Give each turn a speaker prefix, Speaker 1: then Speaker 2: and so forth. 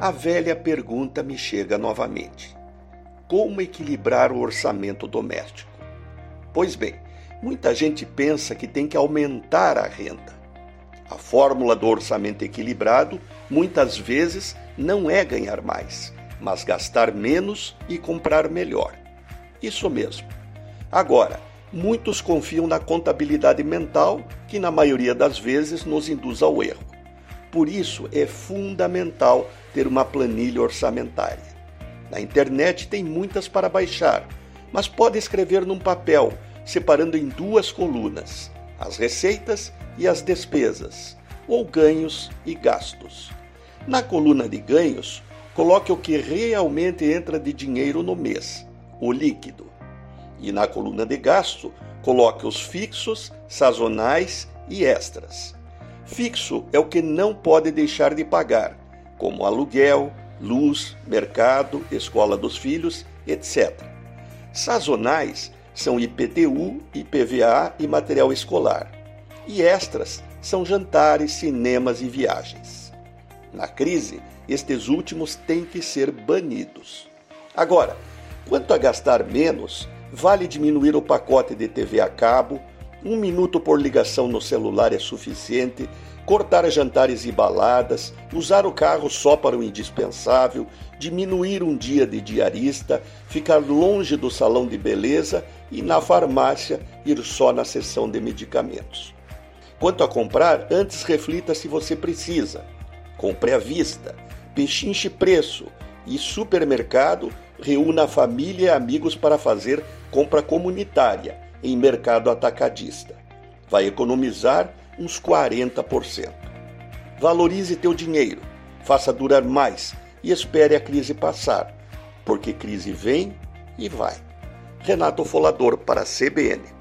Speaker 1: a velha pergunta me chega novamente: como equilibrar o orçamento doméstico? Pois bem, muita gente pensa que tem que aumentar a renda. A fórmula do orçamento equilibrado muitas vezes não é ganhar mais, mas gastar menos e comprar melhor. Isso mesmo. Agora, muitos confiam na contabilidade mental, que na maioria das vezes nos induz ao erro. Por isso é fundamental ter uma planilha orçamentária. Na internet tem muitas para baixar, mas pode escrever num papel, separando em duas colunas: as receitas e as despesas, ou ganhos e gastos. Na coluna de ganhos, coloque o que realmente entra de dinheiro no mês, o líquido. E na coluna de gasto, coloque os fixos, sazonais e extras. Fixo é o que não pode deixar de pagar, como aluguel, luz, mercado, escola dos filhos, etc. Sazonais são IPTU, IPVA e material escolar. E extras são jantares, cinemas e viagens. Na crise, estes últimos têm que ser banidos. Agora, quanto a gastar menos, vale diminuir o pacote de TV a cabo, um minuto por ligação no celular é suficiente cortar jantares e baladas, usar o carro só para o indispensável, diminuir um dia de diarista, ficar longe do salão de beleza e na farmácia ir só na seção de medicamentos. Quanto a comprar, antes reflita se você precisa. Compre à vista, pechinche preço e supermercado reúna família e amigos para fazer compra comunitária em mercado atacadista. Vai economizar uns 40%. Valorize teu dinheiro, faça durar mais e espere a crise passar, porque crise vem e vai. Renato Folador para a CBN.